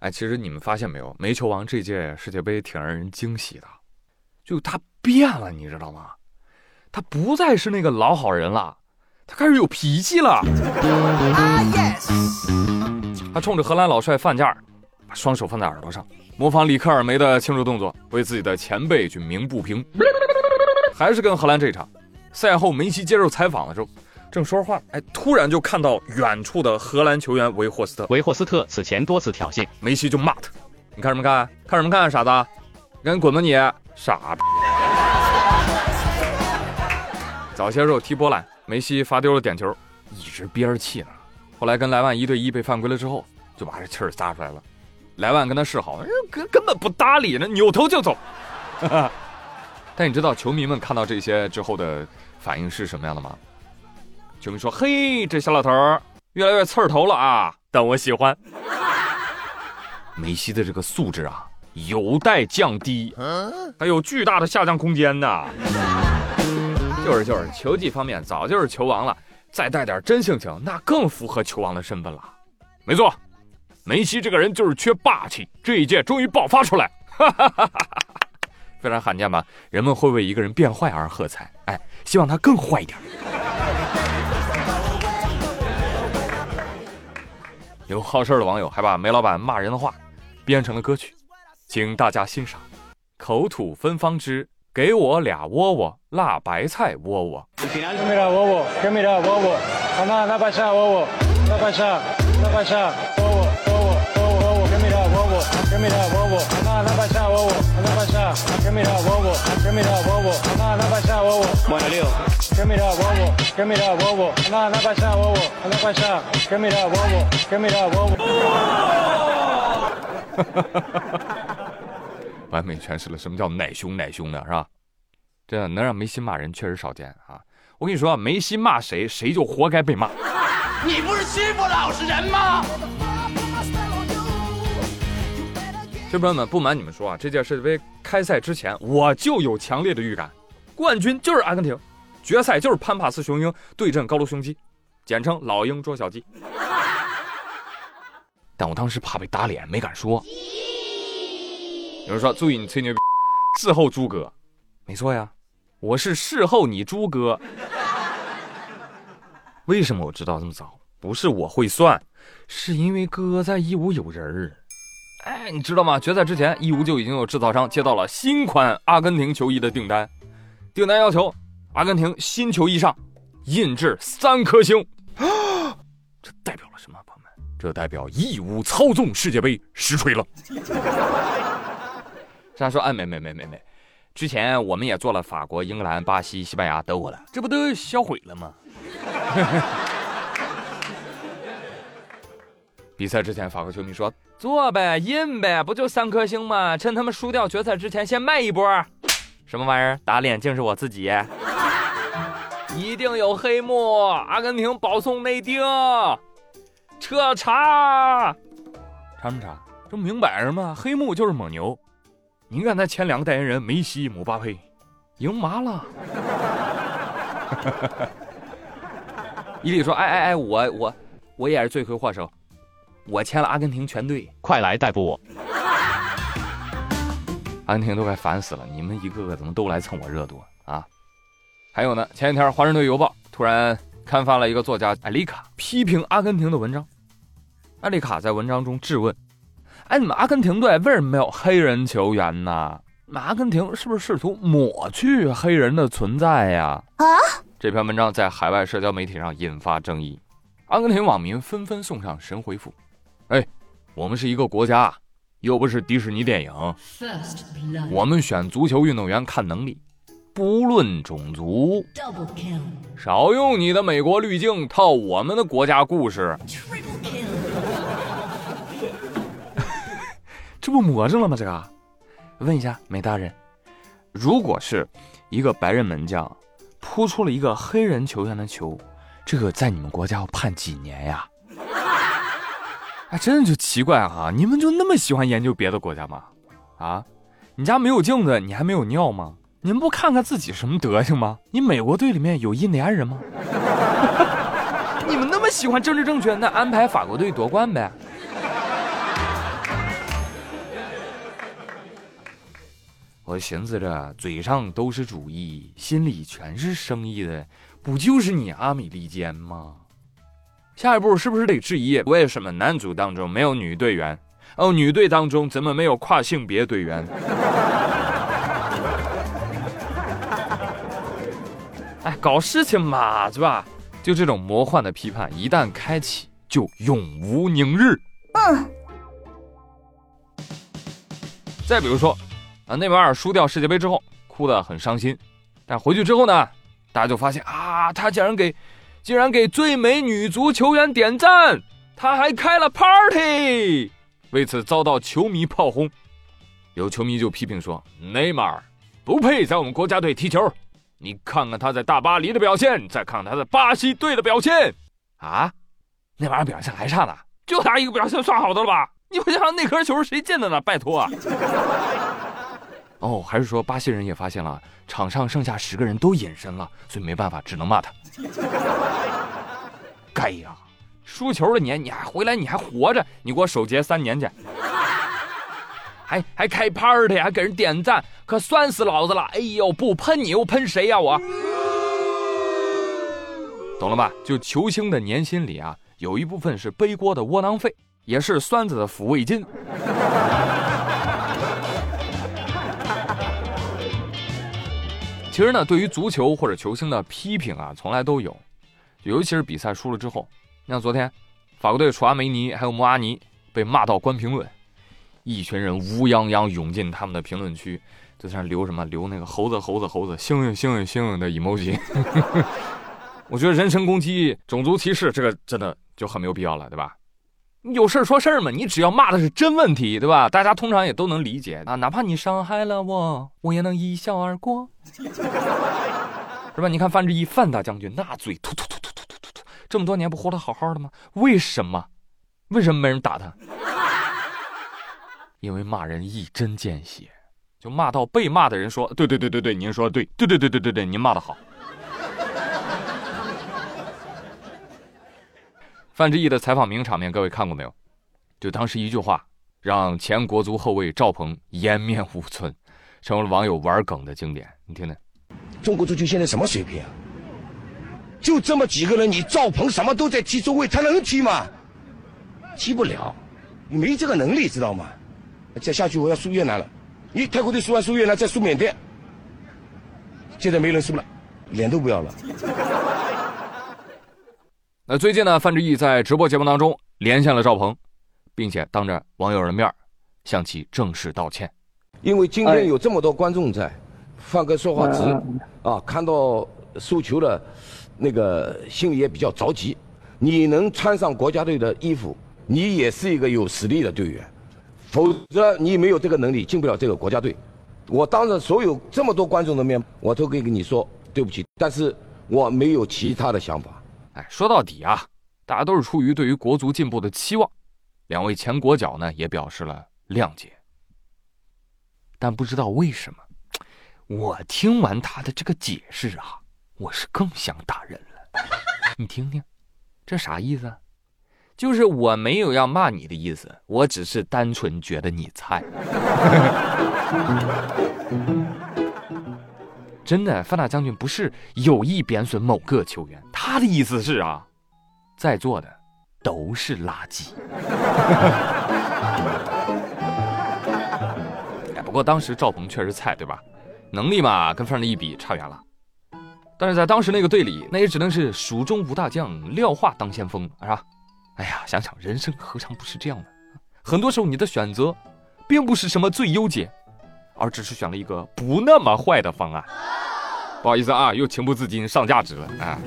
哎，其实你们发现没有，煤球王这届世界杯挺让人惊喜的，就他变了，你知道吗？他不再是那个老好人了，他开始有脾气了。他冲着荷兰老帅范加尔，把双手放在耳朵上，模仿里克尔梅的庆祝动作，为自己的前辈去鸣不平。还是跟荷兰这一场，赛后梅西接受采访的时候。正说话，哎，突然就看到远处的荷兰球员维霍斯特。维霍斯特此前多次挑衅梅西，就骂他：“你看什么看？看什么看？傻子，赶紧滚吧你！傻逼！”早些时候踢波兰，梅西罚丢了点球，一直憋着气呢。后来跟莱万一对一被犯规了之后，就把这气儿撒出来了。莱万跟他示好，根根本不搭理，那扭头就走。但你知道球迷们看到这些之后的反应是什么样的吗？球迷说：“嘿，这小老头儿越来越刺儿头了啊！”但我喜欢梅西的这个素质啊，有待降低，还有巨大的下降空间呢。就是就是，球技方面早就是球王了，再带点真性情，那更符合球王的身份了。没错，梅西这个人就是缺霸气，这一届终于爆发出来，非常罕见吧？人们会为一个人变坏而喝彩，哎，希望他更坏一点。有好事的网友还把煤老板骂人的话编成了歌曲，请大家欣赏。口吐芬芳之，给我俩窝窝辣白菜窝窝。给米的我我，给米的我我，那那快上我我，那快上，给米的我我，给米的我我。完美诠释了什么叫奶凶奶凶的是吧？这能让梅西骂人确实少见啊！我跟你说，梅西骂谁，谁就活该被骂。你不是欺负老实人吗？小朋友们，不瞒你们说啊，这届世界杯开赛之前，我就有强烈的预感，冠军就是阿根廷。决赛就是潘帕斯雄鹰对阵高卢雄鸡，简称老鹰捉小鸡。但我当时怕被打脸，没敢说。有人说：“注意你吹牛逼，事后诸葛。”没错呀，我是事后你诸葛。为什么我知道这么早？不是我会算，是因为哥在义乌有人儿。哎，你知道吗？决赛之前，义乌就已经有制造商接到了新款阿根廷球衣的订单，订单要求。阿根廷新球衣上印制三颗星，这代表了什么？朋友们，这代表义乌操纵世界杯实锤了。这样说，哎，没没没没没，之前我们也做了法国、英格兰、巴西、西班牙、德国的，这不都销毁了吗？比赛之前，法国球迷说：“做呗，印呗，不就三颗星吗？趁他们输掉决赛之前，先卖一波。”什么玩意儿？打脸竟是我自己。一定有黑幕！阿根廷保送内定，彻查，查什么查？这不明摆着吗？黑幕就是蒙牛。你看他前两个代言人梅西、姆巴佩，赢麻了。伊利说：“哎哎哎，我我我也是罪魁祸首，我签了阿根廷全队，快来逮捕我！”阿根廷都快烦死了，你们一个个怎么都来蹭我热度啊？还有呢，前几天《华盛顿邮报》突然刊发了一个作家艾丽卡批评阿根廷的文章。艾丽卡在文章中质问：“哎，你们阿根廷队为什么没有黑人球员呢？阿根廷是不是试图抹去黑人的存在呀？”啊！这篇文章在海外社交媒体上引发争议，阿根廷网民纷纷送上神回复：“哎，我们是一个国家，又不是迪士尼电影，我们选足球运动员看能力。”不论种族，少用你的美国滤镜套我们的国家故事。这不魔怔了吗？这个，问一下美大人，如果是一个白人门将扑出了一个黑人球员的球，这个在你们国家要判几年呀？啊真的就奇怪哈你们就那么喜欢研究别的国家吗？啊你家没有镜子你还没有尿吗？你们不看看自己什么德行吗？你美国队里面有印第安人吗？你们那么喜欢政治正确那安排法国队夺冠呗？我寻思着嘴上都是主义心里全是生意的不就是你阿米利坚吗？下一步是不是得质疑，为什么男组当中没有女队员？哦，女队当中怎么没有跨性别队员？哎，搞事情嘛，是吧？就这种魔幻的批判，一旦开启，就永无宁日。嗯。再比如说，啊，内马尔输掉世界杯之后，哭得很伤心，但回去之后呢，大家就发现啊，他竟然给，竟然给最美女足球员点赞，他还开了 party，为此遭到球迷炮轰。有球迷就批评说，内马尔不配在我们国家队踢球。你看看他在大巴黎的表现，再看看他在巴西队的表现，啊，那玩意儿表现还差呢，就他一个表现算好的了吧？你不想想那颗球是谁进的呢？拜托啊！哦，还是说巴西人也发现了场上剩下十个人都隐身了，所以没办法，只能骂他。该呀，输球了你你还回来你还活着，你给我守节三年去。还还开 party，还给人点赞，可酸死老子了！哎呦，不喷你又喷谁呀？我懂了吧？就球星的年薪里啊，有一部分是背锅的窝囊费，也是酸子的抚慰金。其实呢，对于足球或者球星的批评啊，从来都有，尤其是比赛输了之后，你像昨天，法国队楚阿梅尼还有穆阿尼被骂到关评论。一群人乌泱泱涌进他们的评论区，就在那留什么留那个猴子猴子猴子猩猩猩猩猩猩的 emoji。我觉得人身攻击、种族歧视这个真的就很没有必要了，对吧？有事儿说事儿嘛，你只要骂的是真问题，对吧？大家通常也都能理解啊，哪怕你伤害了我，我也能一笑而过，是吧？你看范志毅范大将军那嘴突突突突突突突突，这么多年不活得好好的吗？为什么？为什么没人打他？因为骂人一针见血，就骂到被骂的人说：“对对对对对，您说对，对对对对对对，您骂的好。”范志毅的采访名场面，各位看过没有？就当时一句话，让前国足后卫赵鹏颜面无存，成为了网友玩梗的经典。你听听，中国足球现在什么水平？就这么几个人，你赵鹏什么都在踢中卫，他能踢吗？踢不了，没这个能力，知道吗？再下去我要输越南了，你泰国队输完输越南再输缅甸，现在没人输了，脸都不要了。那最近呢，范志毅在直播节目当中连线了赵鹏，并且当着网友的面向其正式道歉。因为今天有这么多观众在，范哥说话直啊，看到输球了，那个心里也比较着急。你能穿上国家队的衣服，你也是一个有实力的队员。否则你没有这个能力进不了这个国家队。我当着所有这么多观众的面，我都可以跟你说对不起，但是我没有其他的想法。说到底啊，大家都是出于对于国足进步的期望。两位前国脚呢也表示了谅解，但不知道为什么，我听完他的这个解释啊，我是更想打人了。你听听，这啥意思？就是我没有要骂你的意思，我只是单纯觉得你菜。真的，范大将军不是有意贬损某个球员，他的意思是啊，在座的都是垃圾。哎，不过当时赵鹏确实菜，对吧？能力嘛，跟范大一比差远了。但是在当时那个队里，那也只能是蜀中无大将，廖化当先锋，是吧？哎呀，想想人生何尝不是这样的？很多时候你的选择，并不是什么最优解，而只是选了一个不那么坏的方案。不好意思啊，又情不自禁上价值了啊。